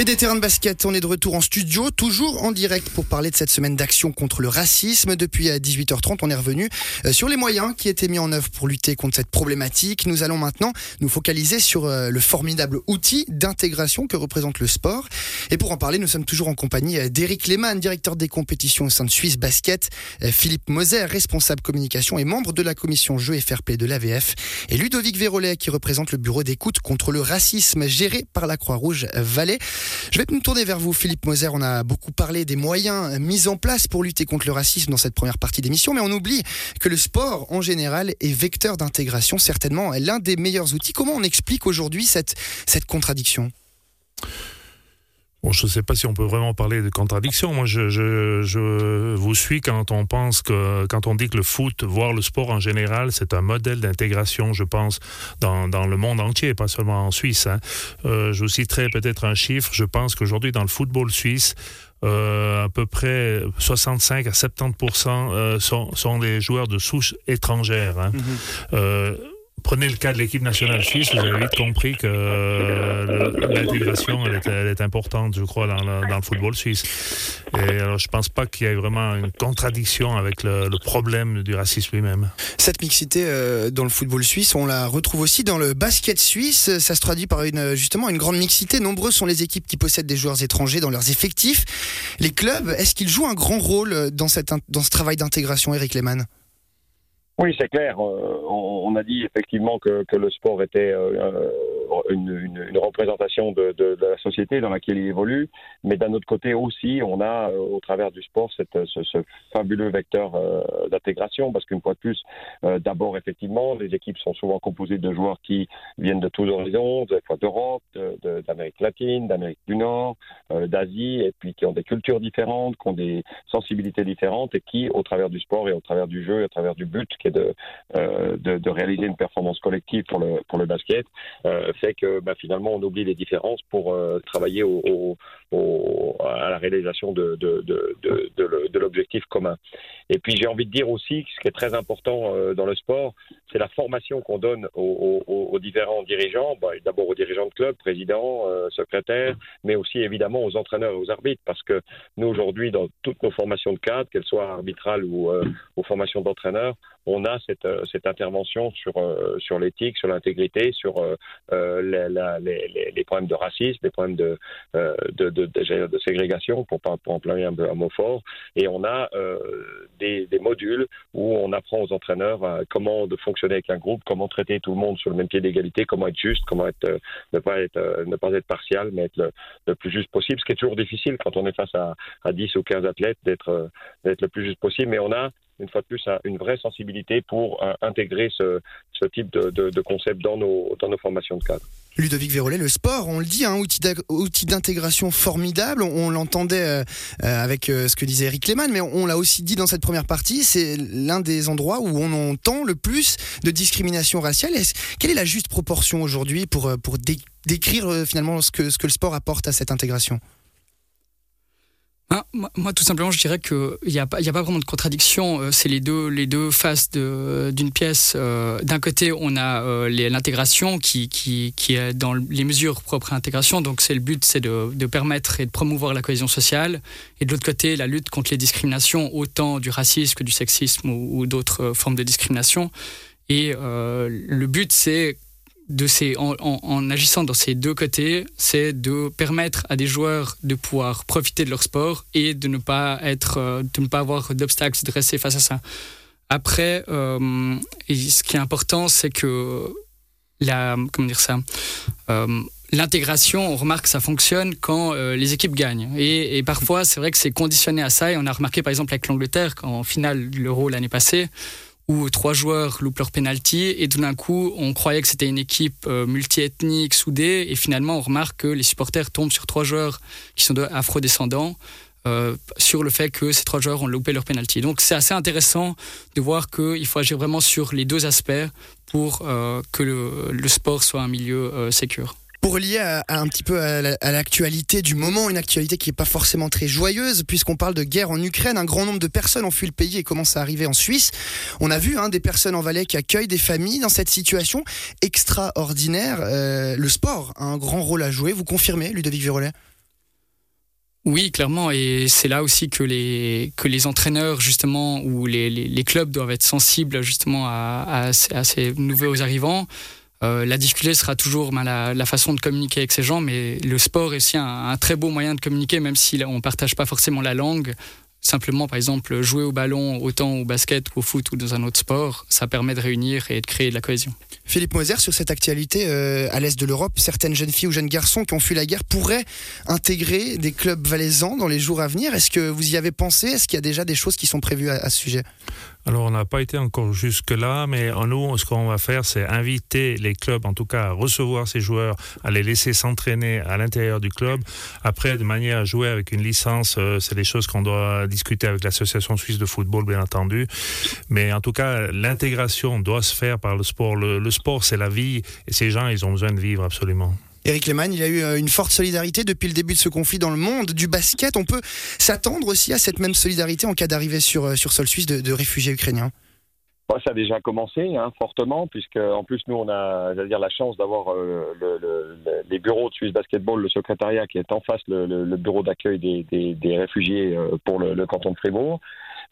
Et des terrains de basket, on est de retour en studio, toujours en direct pour parler de cette semaine d'action contre le racisme. Depuis 18h30, on est revenu euh, sur les moyens qui étaient mis en œuvre pour lutter contre cette problématique. Nous allons maintenant nous focaliser sur euh, le formidable outil d'intégration que représente le sport. Et pour en parler, nous sommes toujours en compagnie euh, d'Éric Lehmann, directeur des compétitions au sein de Suisse Basket, Philippe Moser, responsable communication et membre de la commission Jeux et Fair Play de l'AVF, et Ludovic Vérolet, qui représente le bureau d'écoute contre le racisme géré par la Croix-Rouge Valais. Je vais me tourner vers vous, Philippe Moser. On a beaucoup parlé des moyens mis en place pour lutter contre le racisme dans cette première partie d'émission, mais on oublie que le sport, en général, est vecteur d'intégration, certainement l'un des meilleurs outils. Comment on explique aujourd'hui cette, cette contradiction? Bon, je ne sais pas si on peut vraiment parler de contradiction. Moi, je, je, je, vous suis quand on pense que, quand on dit que le foot, voire le sport en général, c'est un modèle d'intégration, je pense, dans, dans, le monde entier, pas seulement en Suisse. Hein. Euh, je vous citerai peut-être un chiffre. Je pense qu'aujourd'hui, dans le football suisse, euh, à peu près 65 à 70 euh, sont, sont des joueurs de souche étrangère. Hein. Euh, Prenez le cas de l'équipe nationale suisse, vous avez vite compris que euh, l'intégration, est importante, je crois, dans le, football suisse. Et alors, je pense pas qu'il y ait vraiment une contradiction avec le, le problème du racisme lui-même. Cette mixité euh, dans le football suisse, on la retrouve aussi dans le basket suisse. Ça se traduit par une, justement une grande mixité. Nombreuses sont les équipes qui possèdent des joueurs étrangers dans leurs effectifs. Les clubs, est-ce qu'ils jouent un grand rôle dans, cette, dans ce travail d'intégration, Eric Lehmann? Oui, c'est clair. Euh, on, a dit effectivement que, que le sport était euh, une, représentation de, la société dans laquelle il évolue, mais d'un autre côté aussi, on a euh, au travers du sport cette, ce, ce fabuleux vecteur d'intégration, parce qu'une fois de plus, d'abord effectivement, les équipes sont souvent composées de joueurs qui viennent de tous horizons, d'Europe, d'Amérique latine, d'Amérique du Nord, d'Asie, et puis qui ont des cultures différentes, qui ont des sensibilités différentes, et qui, au travers du sport et au travers du jeu et au travers du but, qui est de, euh, de, réaliser une performance collective pour le, pour le basket, euh, fait que bah, finalement on oublie les différences pour euh, travailler au, au, à la réalisation de, l'objectif commun. Et puis j'ai envie de dire aussi, ce qui est très important euh, dans le sport, c'est la formation qu'on donne aux, différents dirigeants, bah, d'abord aux dirigeants de club, présidents, euh, secrétaires, mais aussi évidemment aux entraîneurs et aux arbitres, parce que nous aujourd'hui, dans toutes nos formations de cadre, qu'elles soient arbitrales ou euh, aux formations d'entraîneurs, on a cette, euh, intervention sur, euh, l'éthique, sur l'intégrité, sur euh, les, problèmes de racisme, les problèmes de, de, ségrégation, pour, pour employer un, un, mot fort. Et on a des, des, modules où on apprend aux entraîneurs comment de fonctionner avec un groupe, comment traiter tout le monde sur le même pied d'égalité, comment être juste, comment être, ne, pas être, ne pas être partial, mais être le, plus juste possible, ce qui est toujours difficile quand on est face à, à 10 ou 15 athlètes, d'être le plus juste possible. Mais on a une fois de plus, une vraie sensibilité pour euh, intégrer ce, type de, de, de, concept dans nos, dans nos formations de cadre. Ludovic Vérolet, le sport, on le dit, un outil d'intégration formidable. On, l'entendait euh, avec euh, ce que disait Eric Lehmann, mais on, l'a aussi dit dans cette première partie, c'est l'un des endroits où on entend le plus de discrimination raciale. Quelle est la juste proportion aujourd'hui pour, pour dé décrire euh, finalement ce que le sport apporte à cette intégration? Ah, moi, tout simplement, je dirais qu'il n'y a, pas, vraiment de contradiction. Euh, c'est les deux, faces d'une pièce. Euh, d'un côté, on a euh, l'intégration qui, est dans les mesures propres à l'intégration. Donc, le but, c'est de, permettre et de promouvoir la cohésion sociale. Et de l'autre côté, la lutte contre les discriminations, autant du racisme que du sexisme ou d'autres formes de discrimination. Et le but, c'est de ces, en, en, agissant dans ces deux côtés, c'est de permettre à des joueurs de pouvoir profiter de leur sport et de ne pas être, euh, de ne pas avoir d'obstacles dressés face à ça. Après, euh, ce qui est important, c'est que la, comment dire ça, euh, l'intégration, on remarque que ça fonctionne quand les équipes gagnent. Et, et parfois, c'est vrai que c'est conditionné à ça. Et on a remarqué, par exemple, avec l'Angleterre, en finale de l'Euro l'année passée, où trois joueurs loupent leur penalty et tout d'un coup on croyait que c'était une équipe euh, multiethnique soudée et finalement on remarque que les supporters tombent sur trois joueurs qui sont afro-descendants euh, sur le fait que ces trois joueurs ont loupé leur penalty. Donc c'est assez intéressant de voir qu'il faut agir vraiment sur les deux aspects pour euh, que le, sport soit un milieu euh. Pour lier un petit peu à l'actualité du moment, une actualité qui n'est pas forcément très joyeuse, puisqu'on parle de guerre en Ukraine, un grand nombre de personnes ont fui le pays et commencent à arriver en Suisse. On a vu hein, des personnes en Valais qui accueillent des familles dans cette situation extraordinaire. Euh, le sport a un grand rôle à jouer, vous confirmez, Ludovic Virolet? Oui, clairement, et c'est là aussi que les que les entraîneurs justement ou les, les, clubs doivent être sensibles justement à, ces nouveaux arrivants. Euh, la difficulté sera toujours ben, la, façon de communiquer avec ces gens, mais le sport est aussi un, très beau moyen de communiquer, même si on partage pas forcément la langue. Simplement, par exemple, jouer au ballon autant au basket qu'au foot ou dans un autre sport, ça permet de réunir et de créer de la cohésion. Philippe Moser, sur cette actualité euh, à l'est de l'Europe, certaines jeunes filles ou jeunes garçons qui ont fui la guerre pourraient intégrer des clubs valaisans dans les jours à venir. Est-ce que vous y avez pensé? Est-ce qu'il y a déjà des choses qui sont prévues à ce sujet? Alors, on n'a pas été encore jusque-là, mais en nous, ce qu'on va faire, c'est inviter les clubs, en tout cas, à recevoir ces joueurs, à les laisser s'entraîner à l'intérieur du club. Après, de manière à jouer avec une licence, euh, c'est des choses qu'on doit discuter avec l'Association suisse de football, bien entendu. Mais en tout cas, l'intégration doit se faire par le sport. le sport, c'est la vie, et ces gens, ils ont besoin de vivre absolument. Eric Lehmann, il y a eu euh, une forte solidarité depuis le début de ce conflit dans le monde du basket. On peut s'attendre aussi à cette même solidarité en cas d'arrivée sur, euh, sur sol suisse de, réfugiés ukrainiens ça a déjà commencé hein, fortement, puisque en plus nous on a, dire, la chance d'avoir euh, les bureaux de Suisse Basketball, le secrétariat qui est en face le, bureau d'accueil des, réfugiés pour le, canton de Fribourg.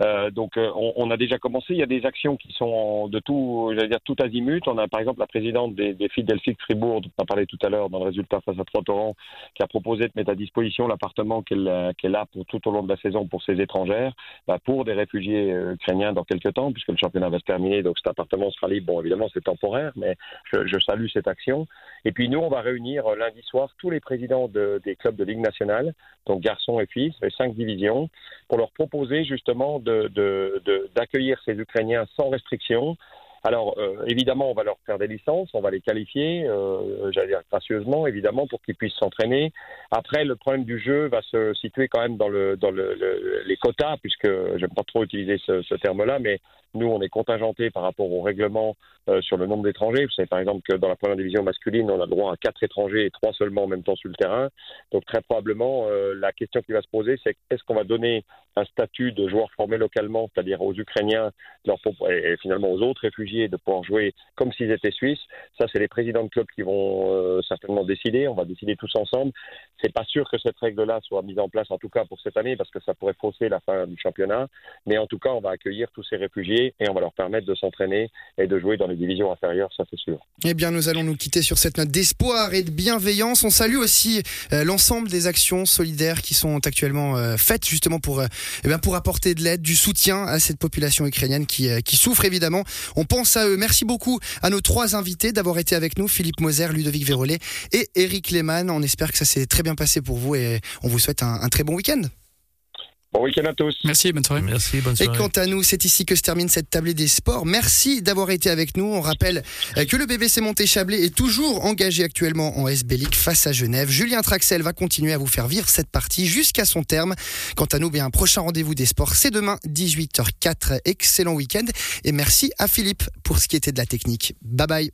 Euh, donc euh, on, on, a déjà commencé. Il y a des actions qui sont de tout, j'allais dire tout azimut. On a par exemple la présidente des, des filles Fribourg, dont on a parlé tout à l'heure dans le résultat face à Trois-Torrents, qui a proposé de mettre à disposition l'appartement qu'elle qu'elle a pour tout au long de la saison pour ses étrangères, bah, pour des réfugiés euh, ukrainiens dans quelques temps, puisque le championnat va se terminer. Donc cet appartement sera libre. Bon, évidemment c'est temporaire, mais je, je, salue cette action. Et puis nous, on va réunir lundi soir tous les présidents de, des clubs de Ligue nationale, donc garçons et filles, les cinq divisions, pour leur proposer justement d'accueillir ces Ukrainiens sans restriction. Alors, euh, évidemment, on va leur faire des licences, on va les qualifier, euh, j'allais dire gracieusement, évidemment, pour qu'ils puissent s'entraîner. Après, le problème du jeu va se situer quand même dans, le, dans le, les quotas, puisque j'aime pas trop utiliser ce, ce terme-là, mais nous, on est contingenté par rapport au règlement euh, sur le nombre d'étrangers. Vous savez, par exemple, que dans la première division masculine, on a droit à quatre étrangers et trois seulement en même temps sur le terrain. Donc, très probablement, euh, la question qui va se poser, c'est est-ce qu'on va donner un statut de joueur formé localement, c'est-à-dire aux Ukrainiens et, finalement aux autres réfugiés de pouvoir jouer comme s'ils étaient suisses Ça, c'est les présidents de clubs qui vont euh, certainement décider. On va décider tous ensemble. C'est pas sûr que cette règle-là soit mise en place, en tout cas pour cette année, parce que ça pourrait fausser la fin du championnat. Mais en tout cas, on va accueillir tous ces réfugiés et on va leur permettre de s'entraîner et de jouer dans les divisions inférieures, ça c'est sûr. Eh bien, nous allons nous quitter sur cette note d'espoir et de bienveillance. On salue aussi euh, l'ensemble des actions solidaires qui sont actuellement euh, faites justement pour, eh bien, pour apporter de l'aide, du soutien à cette population ukrainienne qui, qui souffre évidemment. On pense Merci beaucoup à nos trois invités d'avoir été avec nous, Philippe Moser, Ludovic Vérolet et Eric Lehmann. On espère que ça s'est très bien passé pour vous et on vous souhaite un très bon week-end. Bon week-end à tous. Merci, bonne soirée. Merci, bonne soirée. Et quant à nous, c'est ici que se termine cette tablée des sports. Merci d'avoir été avec nous. On rappelle euh, que le BBC Monté-Chablais est toujours engagé actuellement en SB League face à Genève. Julien Traxel va continuer à vous faire vivre cette partie jusqu'à son terme. Quant à nous, bien, un prochain rendez-vous des sports, c'est demain, 18h04. Excellent week-end. Et merci à Philippe pour ce qui était de la technique. Bye bye.